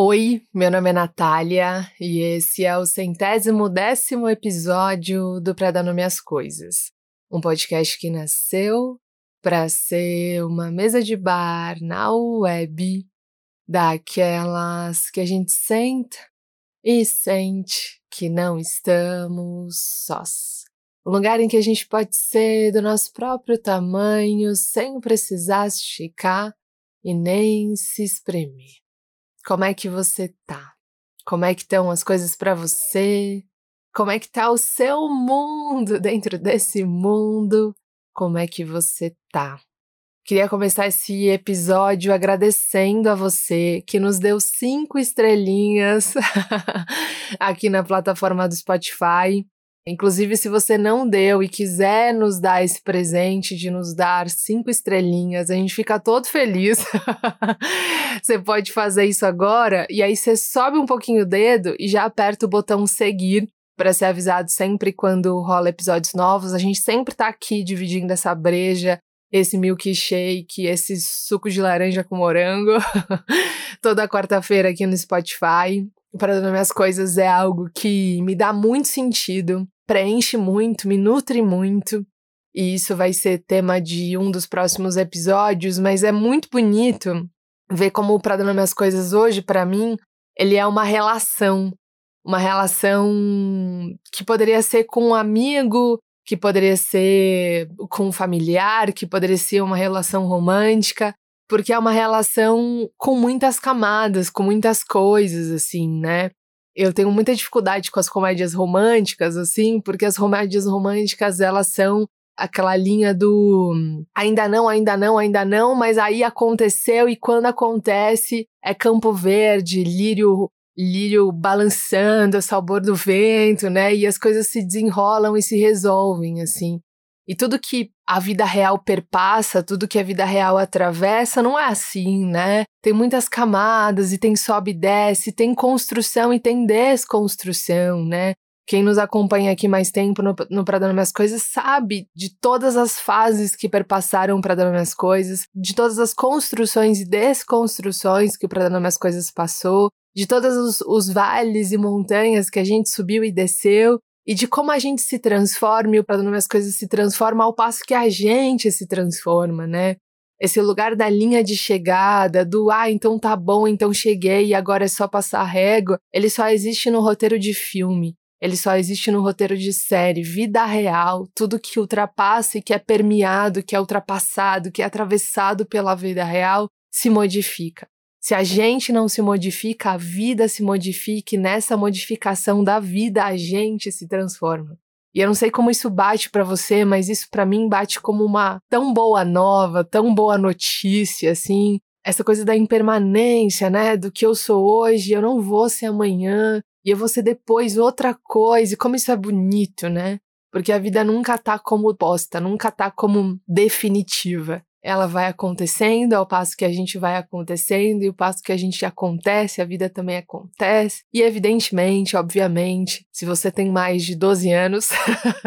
Oi, meu nome é Natália e esse é o centésimo décimo episódio do Pra Dar Nome às Coisas. Um podcast que nasceu para ser uma mesa de bar na web, daquelas que a gente senta e sente que não estamos sós. Um lugar em que a gente pode ser do nosso próprio tamanho sem precisar esticar e nem se espremer. Como é que você tá? Como é que estão as coisas para você? Como é que tá o seu mundo dentro desse mundo? Como é que você tá? Queria começar esse episódio agradecendo a você que nos deu cinco estrelinhas aqui na plataforma do Spotify. Inclusive, se você não deu e quiser nos dar esse presente de nos dar cinco estrelinhas, a gente fica todo feliz. você pode fazer isso agora e aí você sobe um pouquinho o dedo e já aperta o botão seguir para ser avisado sempre quando rola episódios novos. A gente sempre tá aqui dividindo essa breja, esse milkshake, esse suco de laranja com morango, toda quarta-feira aqui no Spotify. Para minhas coisas é algo que me dá muito sentido preenche muito, me nutre muito. E isso vai ser tema de um dos próximos episódios, mas é muito bonito ver como o Pra Nome as Coisas hoje, para mim, ele é uma relação. Uma relação que poderia ser com um amigo, que poderia ser com um familiar, que poderia ser uma relação romântica, porque é uma relação com muitas camadas, com muitas coisas, assim, né? eu tenho muita dificuldade com as comédias românticas, assim, porque as comédias românticas, elas são aquela linha do ainda não, ainda não, ainda não, mas aí aconteceu e quando acontece é Campo Verde, lírio lírio balançando, o sabor do vento, né? E as coisas se desenrolam e se resolvem assim. E tudo que a vida real perpassa, tudo que a vida real atravessa, não é assim, né? Tem muitas camadas e tem sobe e desce, tem construção e tem desconstrução, né? Quem nos acompanha aqui mais tempo no, no Pra Minhas Coisas sabe de todas as fases que perpassaram Pra Dando Minhas Coisas, de todas as construções e desconstruções que o Pra Dando Minhas Coisas passou, de todos os, os vales e montanhas que a gente subiu e desceu, e de como a gente se transforma e o Para As Coisas se transforma ao passo que a gente se transforma, né? Esse lugar da linha de chegada, do ah, então tá bom, então cheguei e agora é só passar a régua, ele só existe no roteiro de filme. Ele só existe no roteiro de série, vida real, tudo que ultrapassa e que é permeado, que é ultrapassado, que é atravessado pela vida real, se modifica. Se a gente não se modifica, a vida se modifica e nessa modificação da vida a gente se transforma. E eu não sei como isso bate para você, mas isso para mim bate como uma tão boa nova, tão boa notícia, assim. Essa coisa da impermanência, né? Do que eu sou hoje, eu não vou ser amanhã, e eu vou ser depois outra coisa. E como isso é bonito, né? Porque a vida nunca tá como posta, nunca tá como definitiva ela vai acontecendo ao passo que a gente vai acontecendo e o passo que a gente acontece, a vida também acontece. E evidentemente, obviamente, se você tem mais de 12 anos,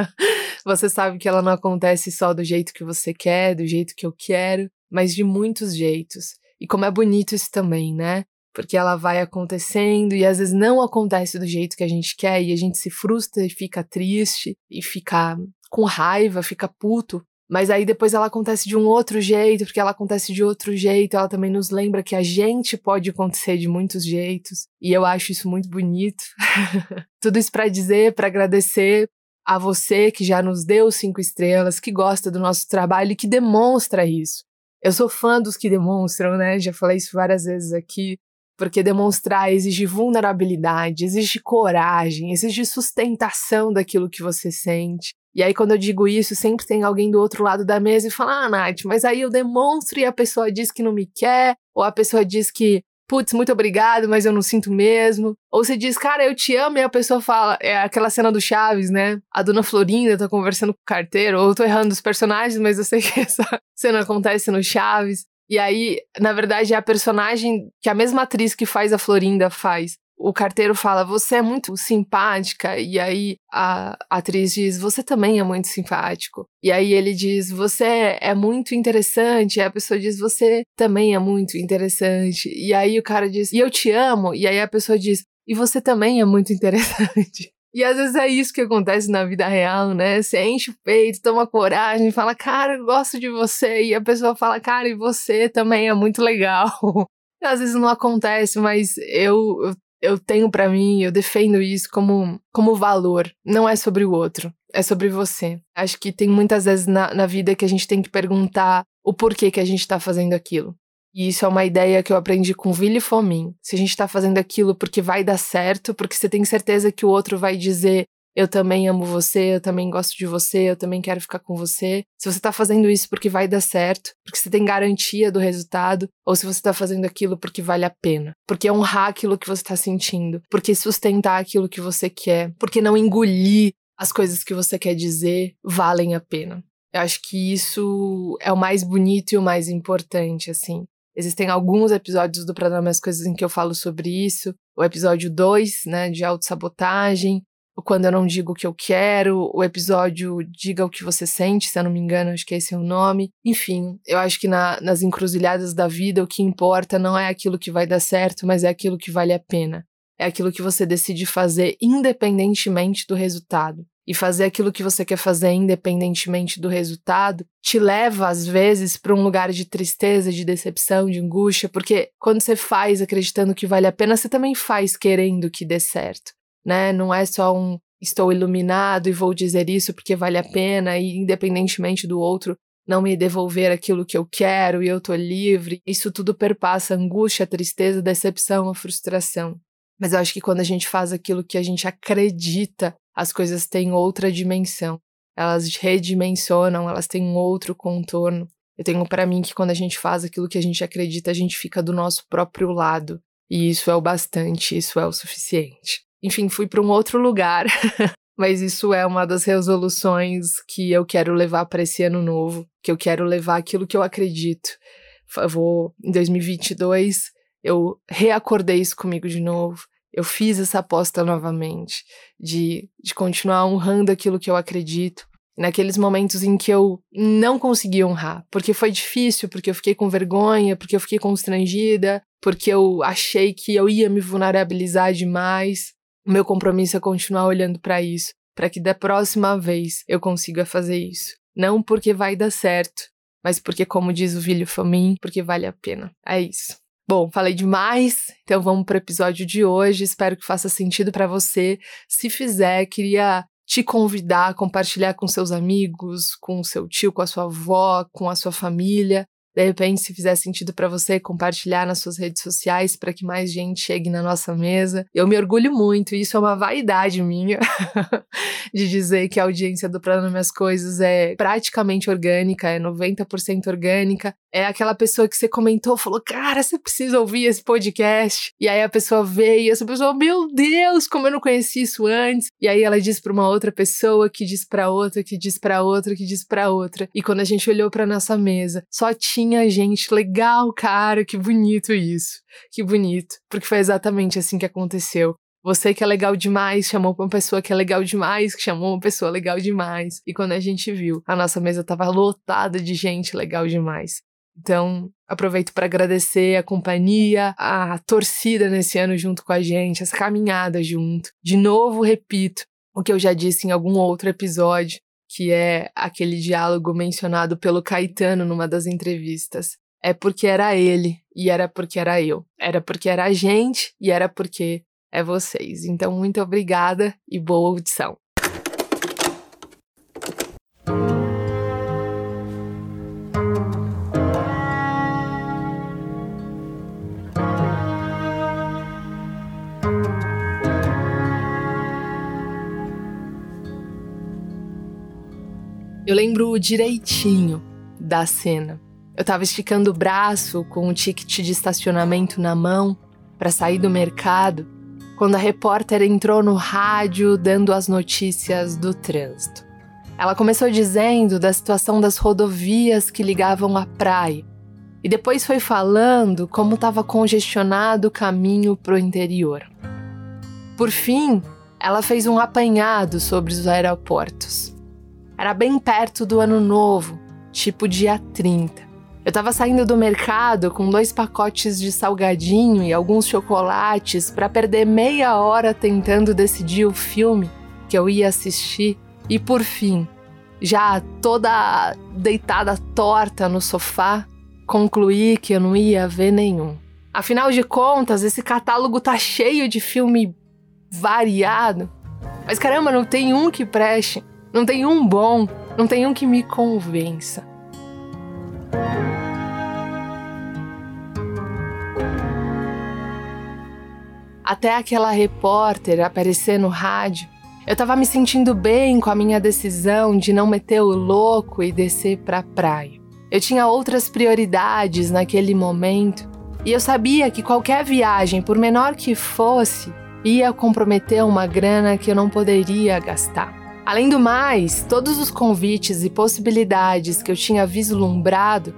você sabe que ela não acontece só do jeito que você quer, do jeito que eu quero, mas de muitos jeitos. E como é bonito isso também, né? Porque ela vai acontecendo e às vezes não acontece do jeito que a gente quer e a gente se frustra e fica triste e fica com raiva, fica puto mas aí depois ela acontece de um outro jeito, porque ela acontece de outro jeito, ela também nos lembra que a gente pode acontecer de muitos jeitos, e eu acho isso muito bonito. Tudo isso para dizer, para agradecer a você que já nos deu cinco estrelas, que gosta do nosso trabalho e que demonstra isso. Eu sou fã dos que demonstram, né? Já falei isso várias vezes aqui, porque demonstrar exige vulnerabilidade, exige coragem, exige sustentação daquilo que você sente. E aí, quando eu digo isso, sempre tem alguém do outro lado da mesa e fala: Ah, Nath, mas aí eu demonstro e a pessoa diz que não me quer, ou a pessoa diz que, putz, muito obrigado, mas eu não sinto mesmo. Ou você diz, cara, eu te amo, e a pessoa fala, é aquela cena do Chaves, né? A dona Florinda tá conversando com o carteiro, ou eu tô errando os personagens, mas eu sei que essa cena acontece no Chaves. E aí, na verdade, é a personagem que a mesma atriz que faz a Florinda faz o carteiro fala, você é muito simpática, e aí a atriz diz, você também é muito simpático. E aí ele diz, você é muito interessante, e a pessoa diz, você também é muito interessante. E aí o cara diz, e eu te amo, e aí a pessoa diz, e você também é muito interessante. E às vezes é isso que acontece na vida real, né? Você enche o peito, toma coragem, fala, cara, eu gosto de você. E a pessoa fala, cara, e você também é muito legal. às vezes não acontece, mas eu, eu tenho para mim, eu defendo isso como, como valor. Não é sobre o outro, é sobre você. Acho que tem muitas vezes na, na vida que a gente tem que perguntar o porquê que a gente tá fazendo aquilo. E isso é uma ideia que eu aprendi com Ville Fomin. Se a gente tá fazendo aquilo porque vai dar certo, porque você tem certeza que o outro vai dizer eu também amo você, eu também gosto de você, eu também quero ficar com você. Se você tá fazendo isso porque vai dar certo, porque você tem garantia do resultado, ou se você tá fazendo aquilo porque vale a pena, porque honrar aquilo que você tá sentindo, porque sustentar aquilo que você quer, porque não engolir as coisas que você quer dizer valem a pena. Eu acho que isso é o mais bonito e o mais importante, assim. Existem alguns episódios do programa As Coisas em que eu falo sobre isso. O episódio 2, né, de autossabotagem, quando eu não digo o que eu quero, o episódio Diga o que você sente, se eu não me engano, acho que esse é o nome. Enfim, eu acho que na, nas encruzilhadas da vida o que importa não é aquilo que vai dar certo, mas é aquilo que vale a pena. É aquilo que você decide fazer independentemente do resultado. E fazer aquilo que você quer fazer independentemente do resultado te leva, às vezes, para um lugar de tristeza, de decepção, de angústia, porque quando você faz acreditando que vale a pena, você também faz querendo que dê certo né? Não é só um estou iluminado e vou dizer isso porque vale a pena e independentemente do outro não me devolver aquilo que eu quero e eu tô livre. Isso tudo perpassa a angústia, tristeza, decepção, a frustração. Mas eu acho que quando a gente faz aquilo que a gente acredita, as coisas têm outra dimensão. Elas redimensionam, elas têm um outro contorno. Eu tenho para mim que quando a gente faz aquilo que a gente acredita, a gente fica do nosso próprio lado. E isso é o bastante, isso é o suficiente enfim, fui para um outro lugar. Mas isso é uma das resoluções que eu quero levar para esse ano novo, que eu quero levar aquilo que eu acredito. Vou em 2022, eu reacordei isso comigo de novo. Eu fiz essa aposta novamente de, de continuar honrando aquilo que eu acredito. Naqueles momentos em que eu não consegui honrar, porque foi difícil, porque eu fiquei com vergonha, porque eu fiquei constrangida, porque eu achei que eu ia me vulnerabilizar demais. O meu compromisso é continuar olhando para isso, para que da próxima vez eu consiga fazer isso. Não porque vai dar certo, mas porque, como diz o Vilho Famin, porque vale a pena. É isso. Bom, falei demais, então vamos para o episódio de hoje. Espero que faça sentido para você. Se fizer, queria te convidar a compartilhar com seus amigos, com seu tio, com a sua avó, com a sua família. De repente, se fizer sentido para você, compartilhar nas suas redes sociais para que mais gente chegue na nossa mesa. Eu me orgulho muito, isso é uma vaidade minha, de dizer que a audiência do Plano Minhas Coisas é praticamente orgânica, é 90% orgânica. É aquela pessoa que você comentou, falou, cara, você precisa ouvir esse podcast. E aí a pessoa veio, e essa pessoa, meu Deus, como eu não conheci isso antes. E aí ela diz para uma outra pessoa, que diz para outra, que diz para outra, que diz para outra. E quando a gente olhou para nossa mesa, só tinha gente legal, cara, que bonito isso. Que bonito. Porque foi exatamente assim que aconteceu. Você que é legal demais chamou uma pessoa que é legal demais, que chamou uma pessoa legal demais. E quando a gente viu, a nossa mesa estava lotada de gente legal demais. Então, aproveito para agradecer a companhia, a torcida nesse ano junto com a gente, essa caminhada junto. De novo, repito o que eu já disse em algum outro episódio que é aquele diálogo mencionado pelo Caetano numa das entrevistas. É porque era ele e era porque era eu. Era porque era a gente e era porque é vocês. Então, muito obrigada e boa audição. Eu lembro direitinho da cena. Eu tava esticando o braço com o ticket de estacionamento na mão para sair do mercado quando a repórter entrou no rádio dando as notícias do trânsito. Ela começou dizendo da situação das rodovias que ligavam à praia e depois foi falando como estava congestionado o caminho para o interior. por fim, ela fez um apanhado sobre os aeroportos. Era bem perto do ano novo, tipo dia 30. Eu estava saindo do mercado com dois pacotes de salgadinho e alguns chocolates para perder meia hora tentando decidir o filme que eu ia assistir e por fim, já toda deitada torta no sofá, concluí que eu não ia ver nenhum. Afinal de contas, esse catálogo tá cheio de filme variado. Mas caramba, não tem um que preste, não tem um bom, não tem um que me convença. Até aquela repórter aparecer no rádio, eu tava me sentindo bem com a minha decisão de não meter o louco e descer pra praia. Eu tinha outras prioridades naquele momento e eu sabia que qualquer viagem, por menor que fosse, ia comprometer uma grana que eu não poderia gastar. Além do mais, todos os convites e possibilidades que eu tinha vislumbrado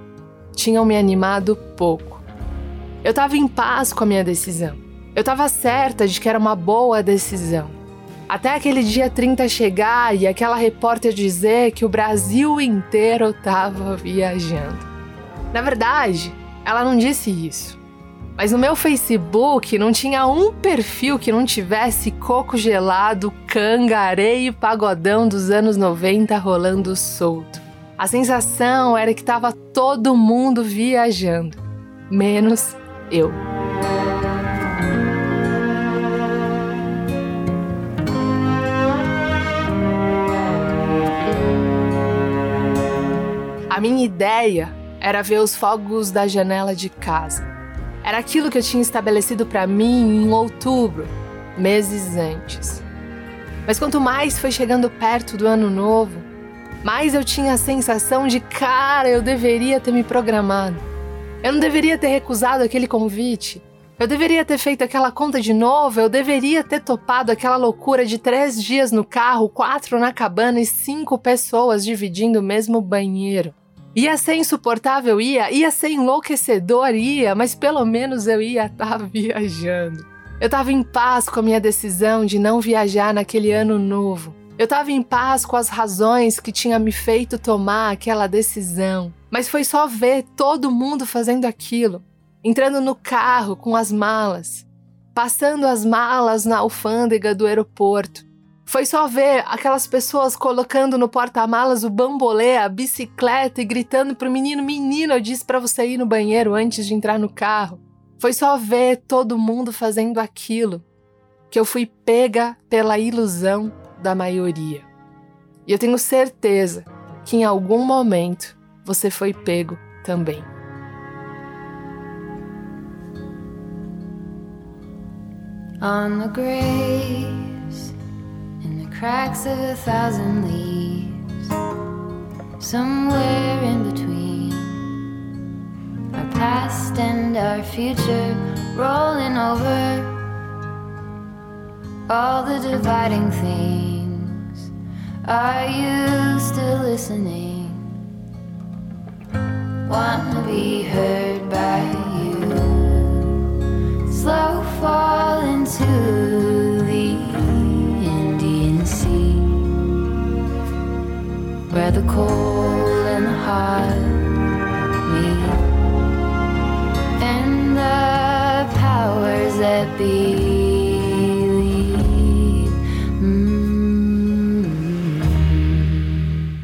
tinham me animado pouco. Eu estava em paz com a minha decisão. Eu estava certa de que era uma boa decisão. Até aquele dia 30 chegar e aquela repórter dizer que o Brasil inteiro estava viajando. Na verdade, ela não disse isso. Mas no meu Facebook não tinha um perfil que não tivesse coco gelado, cangareio e pagodão dos anos 90 rolando solto. A sensação era que estava todo mundo viajando, menos eu. A minha ideia era ver os fogos da janela de casa. Era aquilo que eu tinha estabelecido para mim em outubro, meses antes. Mas quanto mais foi chegando perto do ano novo, mais eu tinha a sensação de, cara, eu deveria ter me programado. Eu não deveria ter recusado aquele convite. Eu deveria ter feito aquela conta de novo, eu deveria ter topado aquela loucura de três dias no carro, quatro na cabana e cinco pessoas dividindo o mesmo banheiro. Ia ser insuportável, ia, ia ser enlouquecedor, ia, mas pelo menos eu ia estar tá viajando. Eu estava em paz com a minha decisão de não viajar naquele ano novo. Eu estava em paz com as razões que tinha me feito tomar aquela decisão. Mas foi só ver todo mundo fazendo aquilo, entrando no carro com as malas, passando as malas na alfândega do aeroporto, foi só ver aquelas pessoas colocando no porta-malas o bambolê, a bicicleta e gritando pro menino: Menino, eu disse para você ir no banheiro antes de entrar no carro. Foi só ver todo mundo fazendo aquilo que eu fui pega pela ilusão da maioria. E eu tenho certeza que em algum momento você foi pego também. On the grave cracks of a thousand leaves, somewhere in between our past and our future, rolling over all the dividing things. Are you still listening? Wanna be heard by you? Slow fall into where the cold and the hot meet, and the powers that be.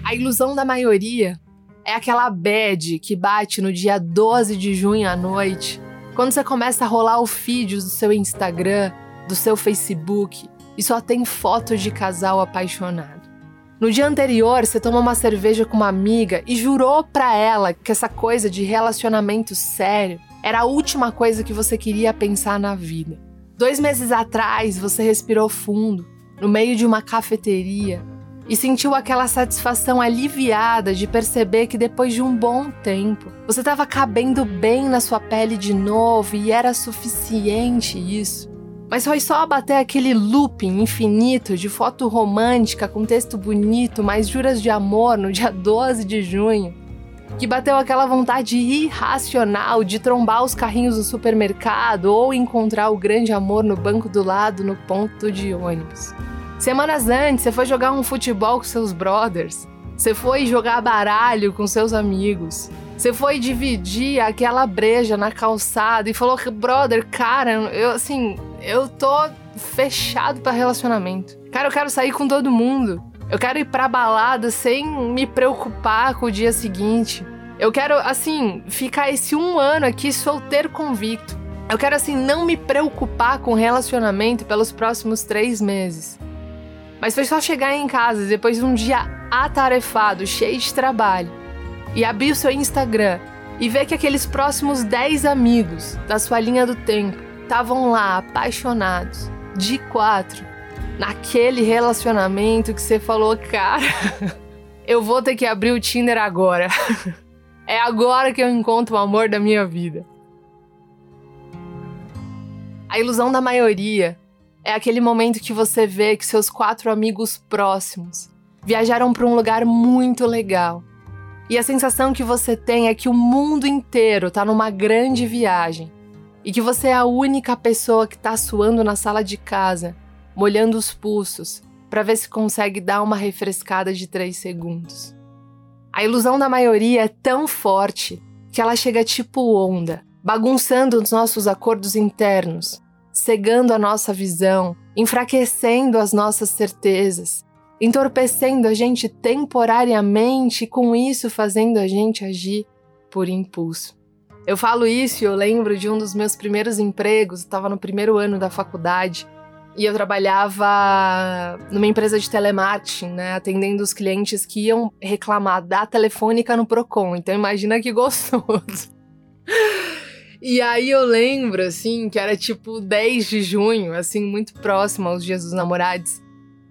A ilusão da maioria é aquela bad que bate no dia 12 de junho à noite, quando você começa a rolar o feed do seu Instagram, do seu Facebook e só tem fotos de casal apaixonado. No dia anterior, você tomou uma cerveja com uma amiga e jurou pra ela que essa coisa de relacionamento sério era a última coisa que você queria pensar na vida. Dois meses atrás, você respirou fundo, no meio de uma cafeteria, e sentiu aquela satisfação aliviada de perceber que depois de um bom tempo, você estava cabendo bem na sua pele de novo e era suficiente isso. Mas foi só bater aquele looping infinito de foto romântica com texto bonito, mais juras de amor no dia 12 de junho, que bateu aquela vontade irracional de trombar os carrinhos do supermercado ou encontrar o grande amor no banco do lado no ponto de ônibus. Semanas antes, você foi jogar um futebol com seus brothers. Você foi jogar baralho com seus amigos. Você foi dividir aquela breja na calçada e falou: brother, cara, eu assim, eu tô fechado para relacionamento. Cara, eu quero sair com todo mundo. Eu quero ir pra balada sem me preocupar com o dia seguinte. Eu quero, assim, ficar esse um ano aqui solteiro convicto. Eu quero, assim, não me preocupar com relacionamento pelos próximos três meses. Mas foi só chegar em casa depois de um dia atarefado, cheio de trabalho, e abrir o seu Instagram e ver que aqueles próximos 10 amigos da sua linha do tempo estavam lá apaixonados, de quatro, naquele relacionamento que você falou, cara, eu vou ter que abrir o Tinder agora. é agora que eu encontro o amor da minha vida. A ilusão da maioria é aquele momento que você vê que seus quatro amigos próximos viajaram para um lugar muito legal. E a sensação que você tem é que o mundo inteiro está numa grande viagem e que você é a única pessoa que está suando na sala de casa molhando os pulsos para ver se consegue dar uma refrescada de 3 segundos. A ilusão da maioria é tão forte que ela chega tipo onda, bagunçando os nossos acordos internos, cegando a nossa visão, enfraquecendo as nossas certezas, entorpecendo a gente temporariamente e com isso fazendo a gente agir por impulso. Eu falo isso e eu lembro de um dos meus primeiros empregos, estava no primeiro ano da faculdade, e eu trabalhava numa empresa de telemarketing, né, atendendo os clientes que iam reclamar da telefônica no Procon. Então imagina que gostoso. E aí eu lembro, assim, que era tipo 10 de junho, assim, muito próximo aos dias dos namorados.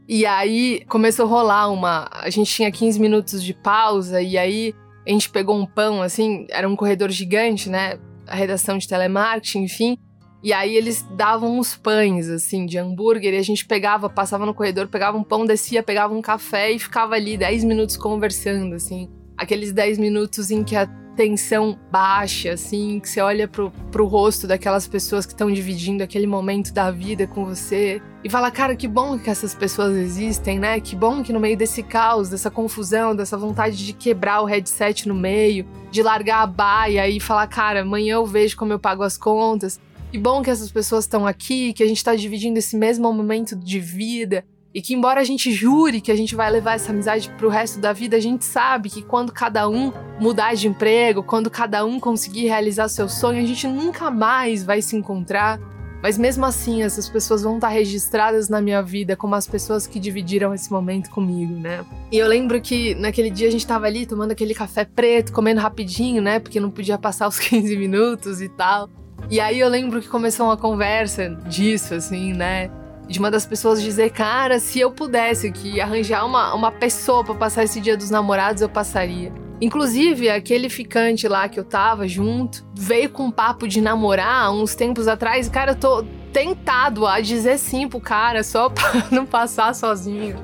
E aí começou a rolar uma. A gente tinha 15 minutos de pausa, e aí a gente pegou um pão, assim, era um corredor gigante, né? A redação de telemarketing, enfim. E aí eles davam uns pães, assim, de hambúrguer, e a gente pegava, passava no corredor, pegava um pão, descia, pegava um café e ficava ali 10 minutos conversando, assim. Aqueles 10 minutos em que a tensão baixa, assim, que você olha pro, pro rosto daquelas pessoas que estão dividindo aquele momento da vida com você e fala, cara, que bom que essas pessoas existem, né? Que bom que no meio desse caos, dessa confusão, dessa vontade de quebrar o headset no meio, de largar a baia e falar, cara, amanhã eu vejo como eu pago as contas que bom que essas pessoas estão aqui, que a gente está dividindo esse mesmo momento de vida. E que, embora a gente jure que a gente vai levar essa amizade pro resto da vida, a gente sabe que quando cada um mudar de emprego, quando cada um conseguir realizar seu sonho, a gente nunca mais vai se encontrar. Mas mesmo assim, essas pessoas vão estar registradas na minha vida como as pessoas que dividiram esse momento comigo, né? E eu lembro que naquele dia a gente tava ali tomando aquele café preto, comendo rapidinho, né? Porque não podia passar os 15 minutos e tal. E aí eu lembro que começou uma conversa disso, assim, né? De uma das pessoas dizer, cara, se eu pudesse aqui arranjar uma, uma pessoa para passar esse dia dos namorados, eu passaria. Inclusive, aquele ficante lá que eu tava junto veio com um papo de namorar uns tempos atrás. Cara, eu tô tentado a dizer sim pro cara só pra não passar sozinho.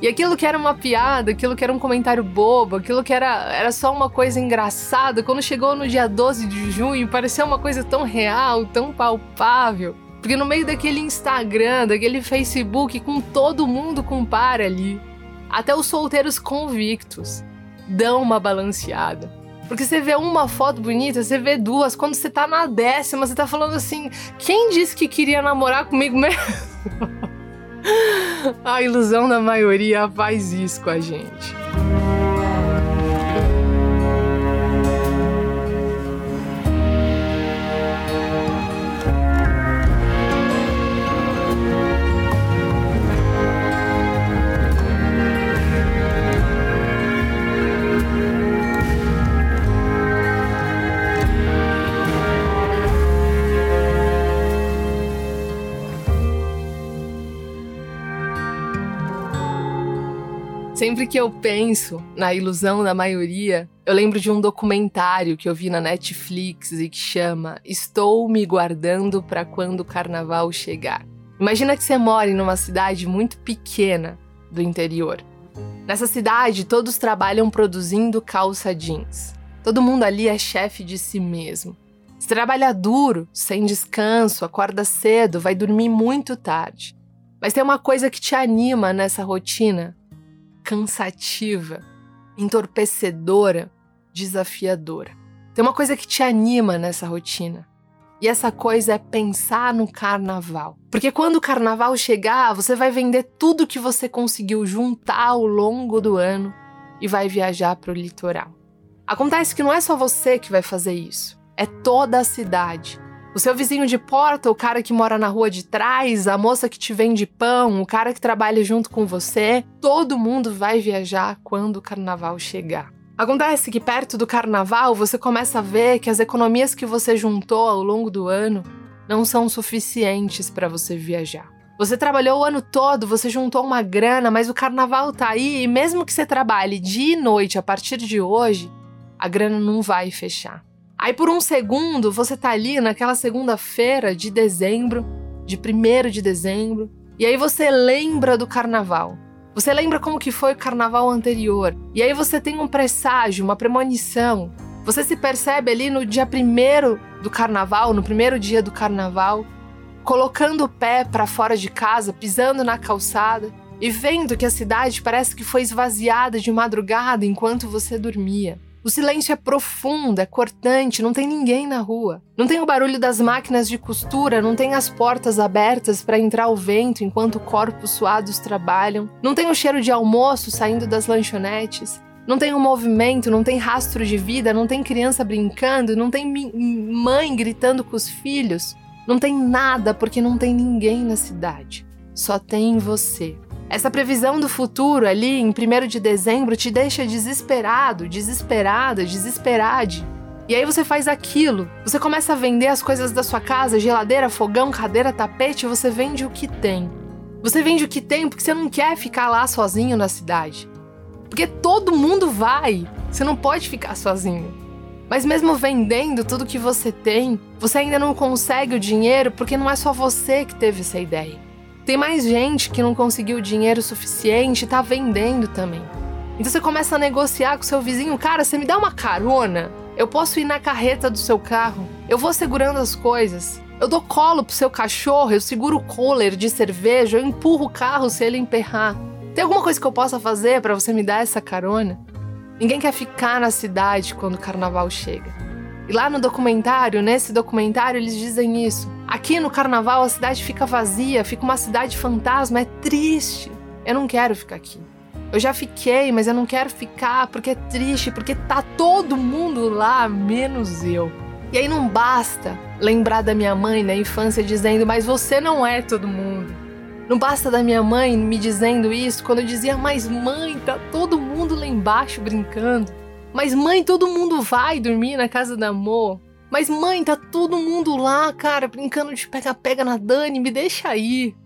E aquilo que era uma piada, aquilo que era um comentário bobo, aquilo que era, era só uma coisa engraçada, quando chegou no dia 12 de junho, pareceu uma coisa tão real, tão palpável. Porque no meio daquele Instagram, daquele Facebook, com todo mundo compara ali. Até os solteiros convictos dão uma balanceada. Porque você vê uma foto bonita, você vê duas. Quando você tá na décima, você tá falando assim: quem disse que queria namorar comigo mesmo? A ilusão da maioria faz isso com a gente. Sempre que eu penso na ilusão da maioria, eu lembro de um documentário que eu vi na Netflix e que chama Estou me guardando para quando o carnaval chegar. Imagina que você mora em uma cidade muito pequena do interior. Nessa cidade, todos trabalham produzindo calça jeans. Todo mundo ali é chefe de si mesmo. Você trabalha duro, sem descanso, acorda cedo, vai dormir muito tarde. Mas tem uma coisa que te anima nessa rotina cansativa, entorpecedora, desafiadora. Tem uma coisa que te anima nessa rotina. E essa coisa é pensar no carnaval. Porque quando o carnaval chegar, você vai vender tudo que você conseguiu juntar ao longo do ano e vai viajar para o litoral. Acontece que não é só você que vai fazer isso, é toda a cidade. O seu vizinho de porta, o cara que mora na rua de trás, a moça que te vende pão, o cara que trabalha junto com você, todo mundo vai viajar quando o carnaval chegar. Acontece que perto do carnaval você começa a ver que as economias que você juntou ao longo do ano não são suficientes para você viajar. Você trabalhou o ano todo, você juntou uma grana, mas o carnaval tá aí e mesmo que você trabalhe dia e noite a partir de hoje, a grana não vai fechar. Aí por um segundo você tá ali naquela segunda-feira de dezembro, de 1 de dezembro, e aí você lembra do carnaval. Você lembra como que foi o carnaval anterior. E aí você tem um presságio, uma premonição. Você se percebe ali no dia primeiro do carnaval, no primeiro dia do carnaval, colocando o pé para fora de casa, pisando na calçada e vendo que a cidade parece que foi esvaziada de madrugada enquanto você dormia. O silêncio é profundo, é cortante, não tem ninguém na rua. Não tem o barulho das máquinas de costura, não tem as portas abertas para entrar o vento enquanto corpos suados trabalham. Não tem o cheiro de almoço saindo das lanchonetes. Não tem o um movimento, não tem rastro de vida, não tem criança brincando, não tem mãe gritando com os filhos. Não tem nada porque não tem ninguém na cidade. Só tem você. Essa previsão do futuro ali em 1 de dezembro te deixa desesperado, desesperada, desesperade. E aí você faz aquilo. Você começa a vender as coisas da sua casa, geladeira, fogão, cadeira, tapete, você vende o que tem. Você vende o que tem porque você não quer ficar lá sozinho na cidade. Porque todo mundo vai. Você não pode ficar sozinho. Mas mesmo vendendo tudo que você tem, você ainda não consegue o dinheiro porque não é só você que teve essa ideia. Tem mais gente que não conseguiu dinheiro suficiente e tá vendendo também. Então você começa a negociar com seu vizinho, cara, você me dá uma carona? Eu posso ir na carreta do seu carro. Eu vou segurando as coisas. Eu dou colo pro seu cachorro, eu seguro o cooler de cerveja, eu empurro o carro se ele emperrar. Tem alguma coisa que eu possa fazer para você me dar essa carona? Ninguém quer ficar na cidade quando o carnaval chega. E lá no documentário, nesse documentário, eles dizem isso. Aqui no carnaval a cidade fica vazia, fica uma cidade fantasma, é triste. Eu não quero ficar aqui. Eu já fiquei, mas eu não quero ficar porque é triste, porque tá todo mundo lá, menos eu. E aí não basta lembrar da minha mãe na infância dizendo, mas você não é todo mundo. Não basta da minha mãe me dizendo isso quando eu dizia, mas mãe, tá todo mundo lá embaixo brincando. Mas mãe, todo mundo vai dormir na casa da amor. Mas mãe, tá todo mundo lá, cara, brincando de pega-pega na Dani, me deixa aí.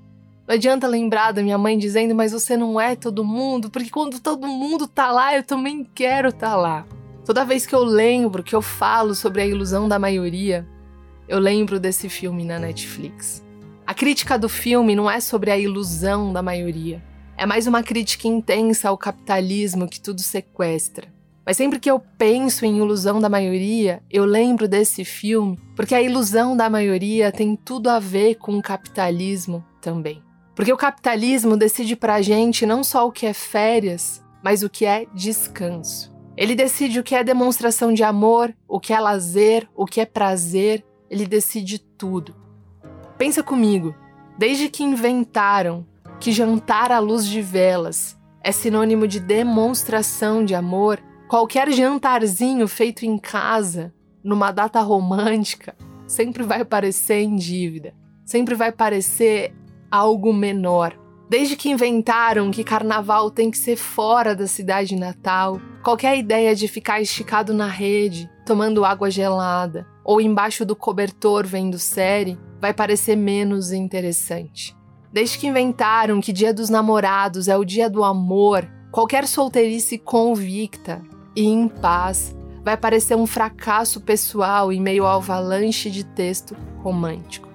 Não adianta lembrar da minha mãe dizendo, mas você não é todo mundo, porque quando todo mundo tá lá, eu também quero tá lá. Toda vez que eu lembro, que eu falo sobre a ilusão da maioria, eu lembro desse filme na Netflix. A crítica do filme não é sobre a ilusão da maioria, é mais uma crítica intensa ao capitalismo que tudo sequestra mas sempre que eu penso em Ilusão da Maioria, eu lembro desse filme, porque a ilusão da maioria tem tudo a ver com o capitalismo também. Porque o capitalismo decide pra gente não só o que é férias, mas o que é descanso. Ele decide o que é demonstração de amor, o que é lazer, o que é prazer, ele decide tudo. Pensa comigo, desde que inventaram que jantar à luz de velas é sinônimo de demonstração de amor, Qualquer jantarzinho feito em casa, numa data romântica, sempre vai parecer em dívida, sempre vai parecer algo menor. Desde que inventaram que carnaval tem que ser fora da cidade natal, qualquer ideia de ficar esticado na rede, tomando água gelada, ou embaixo do cobertor vendo série, vai parecer menos interessante. Desde que inventaram que Dia dos Namorados é o dia do amor, qualquer solteirice convicta e em paz vai parecer um fracasso pessoal em meio ao avalanche de texto romântico.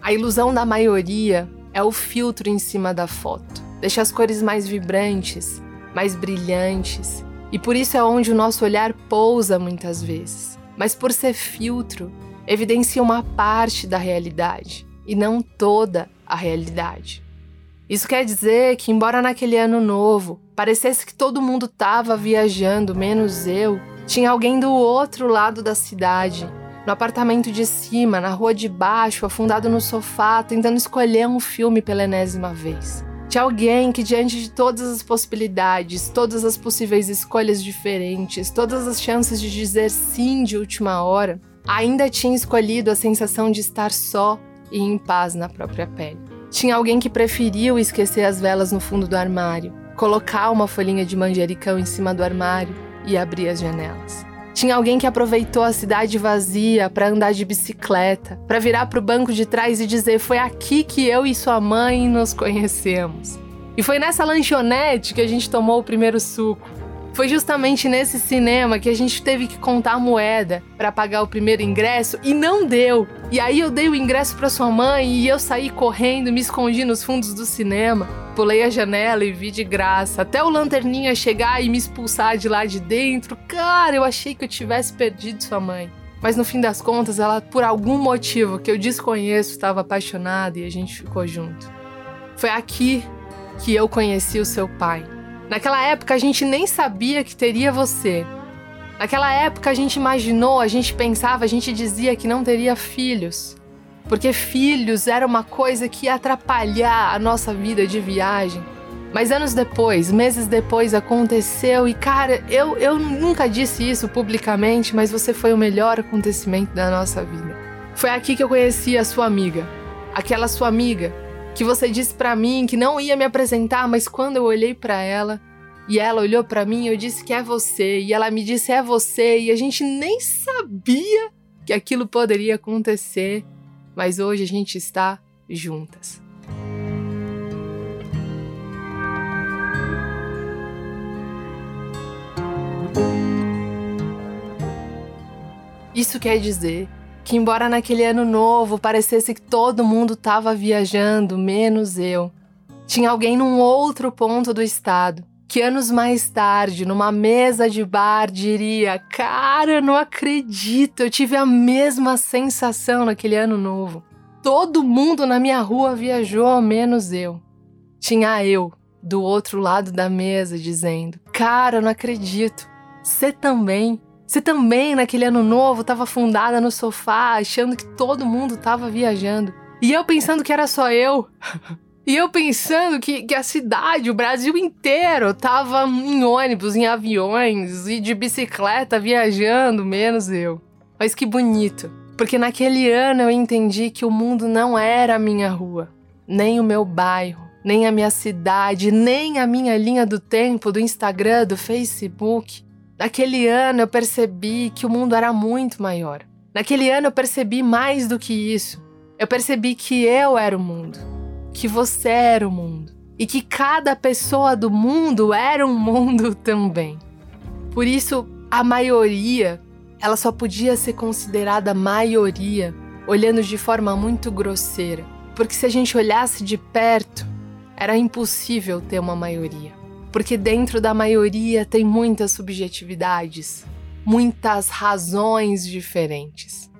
A ilusão da maioria é o filtro em cima da foto. Deixa as cores mais vibrantes, mais brilhantes, E por isso é onde o nosso olhar pousa muitas vezes. Mas por ser filtro, evidencia uma parte da realidade e não toda a realidade. Isso quer dizer que, embora naquele ano novo parecesse que todo mundo estava viajando, menos eu, tinha alguém do outro lado da cidade, no apartamento de cima, na rua de baixo, afundado no sofá, tentando escolher um filme pela enésima vez. Tinha alguém que, diante de todas as possibilidades, todas as possíveis escolhas diferentes, todas as chances de dizer sim de última hora, ainda tinha escolhido a sensação de estar só e em paz na própria pele. Tinha alguém que preferiu esquecer as velas no fundo do armário, colocar uma folhinha de manjericão em cima do armário e abrir as janelas. Tinha alguém que aproveitou a cidade vazia para andar de bicicleta, para virar para o banco de trás e dizer: Foi aqui que eu e sua mãe nos conhecemos. E foi nessa lanchonete que a gente tomou o primeiro suco. Foi justamente nesse cinema que a gente teve que contar a moeda para pagar o primeiro ingresso e não deu. E aí eu dei o ingresso para sua mãe e eu saí correndo, me escondi nos fundos do cinema, pulei a janela e vi de graça, até o lanterninha chegar e me expulsar de lá de dentro. Cara, eu achei que eu tivesse perdido sua mãe. Mas no fim das contas, ela, por algum motivo que eu desconheço, estava apaixonada e a gente ficou junto. Foi aqui que eu conheci o seu pai. Naquela época a gente nem sabia que teria você. Naquela época a gente imaginou, a gente pensava, a gente dizia que não teria filhos. Porque filhos era uma coisa que ia atrapalhar a nossa vida de viagem. Mas anos depois, meses depois, aconteceu e, cara, eu, eu nunca disse isso publicamente, mas você foi o melhor acontecimento da nossa vida. Foi aqui que eu conheci a sua amiga. Aquela sua amiga que você disse para mim que não ia me apresentar, mas quando eu olhei para ela e ela olhou para mim, eu disse que é você, e ela me disse é você, e a gente nem sabia que aquilo poderia acontecer, mas hoje a gente está juntas. Isso quer dizer que, embora naquele ano novo parecesse que todo mundo estava viajando, menos eu, tinha alguém num outro ponto do estado que anos mais tarde, numa mesa de bar, diria: Cara, não acredito, eu tive a mesma sensação naquele ano novo. Todo mundo na minha rua viajou, menos eu. Tinha eu do outro lado da mesa dizendo: Cara, não acredito, você também. Você também, naquele ano novo, estava afundada no sofá, achando que todo mundo estava viajando. E eu pensando que era só eu. e eu pensando que, que a cidade, o Brasil inteiro, tava em ônibus, em aviões e de bicicleta viajando, menos eu. Mas que bonito. Porque naquele ano eu entendi que o mundo não era a minha rua, nem o meu bairro, nem a minha cidade, nem a minha linha do tempo do Instagram, do Facebook. Naquele ano eu percebi que o mundo era muito maior. Naquele ano eu percebi mais do que isso. Eu percebi que eu era o mundo, que você era o mundo e que cada pessoa do mundo era um mundo também. Por isso, a maioria, ela só podia ser considerada maioria olhando de forma muito grosseira, porque se a gente olhasse de perto, era impossível ter uma maioria porque dentro da maioria tem muitas subjetividades, muitas razões diferentes.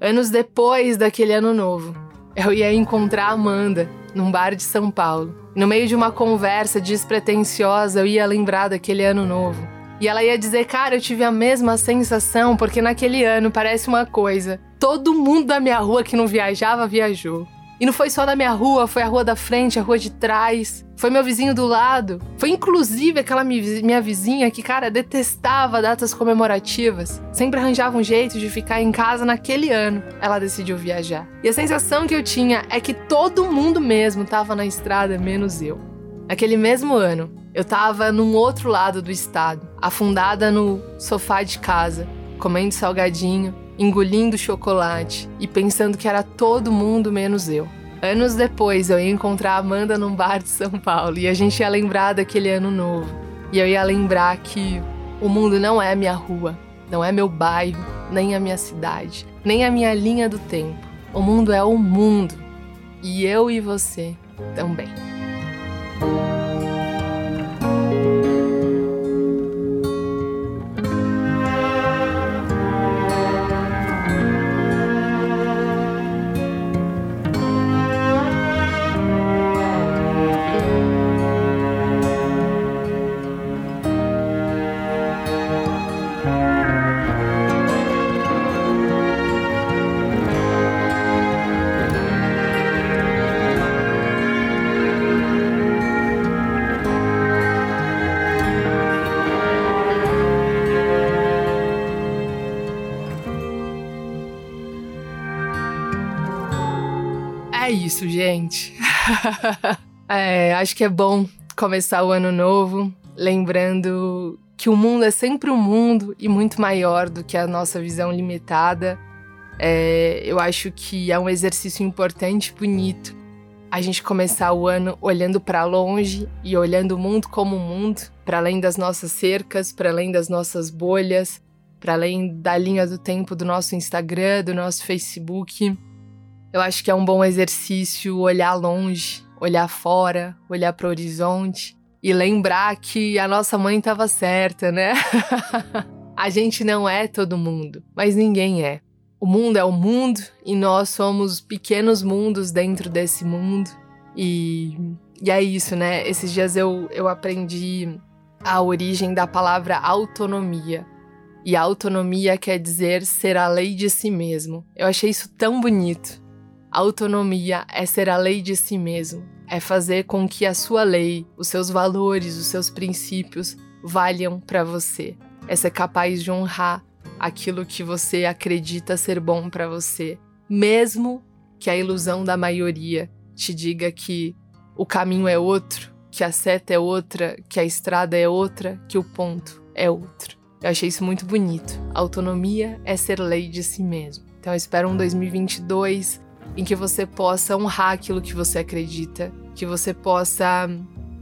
Anos depois daquele ano novo, eu ia encontrar a Amanda num bar de São Paulo. No meio de uma conversa despretensiosa, eu ia lembrar daquele ano novo. E ela ia dizer: Cara, eu tive a mesma sensação, porque naquele ano parece uma coisa. Todo mundo da minha rua que não viajava, viajou. E não foi só na minha rua, foi a rua da frente, a rua de trás, foi meu vizinho do lado, foi inclusive aquela minha vizinha que, cara, detestava datas comemorativas, sempre arranjava um jeito de ficar em casa naquele ano. Ela decidiu viajar. E a sensação que eu tinha é que todo mundo mesmo tava na estrada, menos eu. Naquele mesmo ano, eu tava num outro lado do estado, afundada no sofá de casa, comendo salgadinho, engolindo chocolate e pensando que era todo mundo menos eu. Anos depois, eu ia encontrar a Amanda num bar de São Paulo e a gente ia lembrar daquele ano novo. E eu ia lembrar que o mundo não é minha rua, não é meu bairro, nem a minha cidade, nem a minha linha do tempo. O mundo é o mundo. E eu e você também. é, acho que é bom começar o ano novo lembrando que o mundo é sempre um mundo e muito maior do que a nossa visão limitada. É, eu acho que é um exercício importante, bonito, a gente começar o ano olhando para longe e olhando o mundo como um mundo, para além das nossas cercas, para além das nossas bolhas, para além da linha do tempo do nosso Instagram, do nosso Facebook. Eu acho que é um bom exercício olhar longe, olhar fora, olhar para o horizonte e lembrar que a nossa mãe estava certa, né? a gente não é todo mundo, mas ninguém é. O mundo é o mundo e nós somos pequenos mundos dentro desse mundo. E, e é isso, né? Esses dias eu, eu aprendi a origem da palavra autonomia. E autonomia quer dizer ser a lei de si mesmo. Eu achei isso tão bonito. Autonomia é ser a lei de si mesmo, é fazer com que a sua lei, os seus valores, os seus princípios valham para você. É ser capaz de honrar aquilo que você acredita ser bom para você, mesmo que a ilusão da maioria te diga que o caminho é outro, que a seta é outra, que a estrada é outra, que o ponto é outro. Eu achei isso muito bonito. autonomia é ser lei de si mesmo. Então eu espero um 2022 em que você possa honrar aquilo que você acredita, que você possa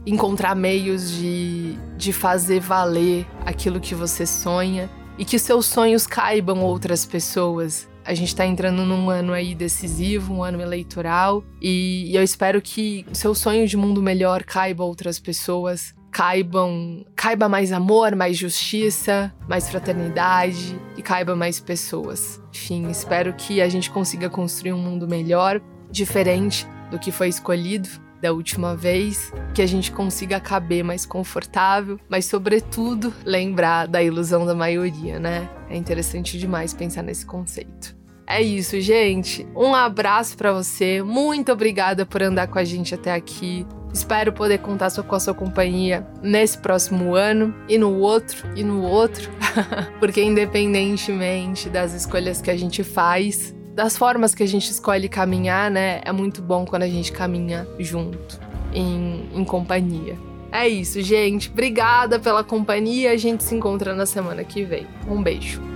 encontrar meios de, de fazer valer aquilo que você sonha e que seus sonhos caibam outras pessoas. A gente está entrando num ano aí decisivo, um ano eleitoral, e, eu espero que seu sonho de mundo melhor caiba outras pessoas, caibam, caiba mais amor, mais justiça, mais fraternidade e caiba mais pessoas. Enfim, espero que a gente consiga construir um mundo melhor, diferente do que foi escolhido da última vez, que a gente consiga caber mais confortável, mas sobretudo lembrar da ilusão da maioria, né? É interessante demais pensar nesse conceito. É isso, gente. Um abraço para você. Muito obrigada por andar com a gente até aqui. Espero poder contar com a sua companhia nesse próximo ano e no outro e no outro, porque independentemente das escolhas que a gente faz, das formas que a gente escolhe caminhar, né? É muito bom quando a gente caminha junto, em, em companhia. É isso, gente. Obrigada pela companhia. A gente se encontra na semana que vem. Um beijo.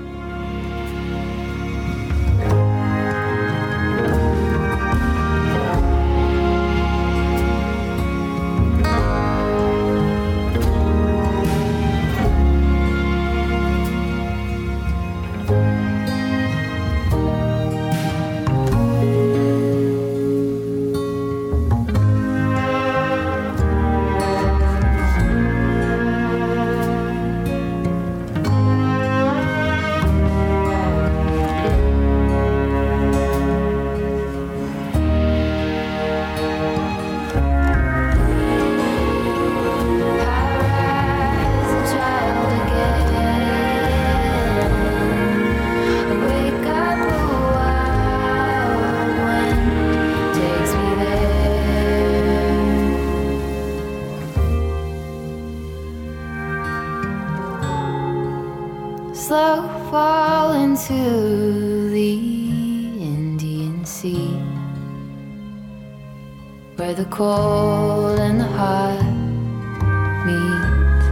Cold and the hot meet,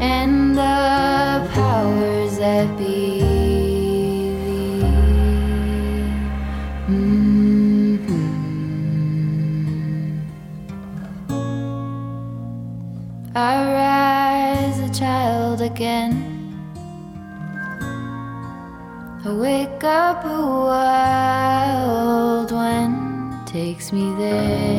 and the powers that be. Mm-hmm. I rise a child again. I wake up a wild takes me there.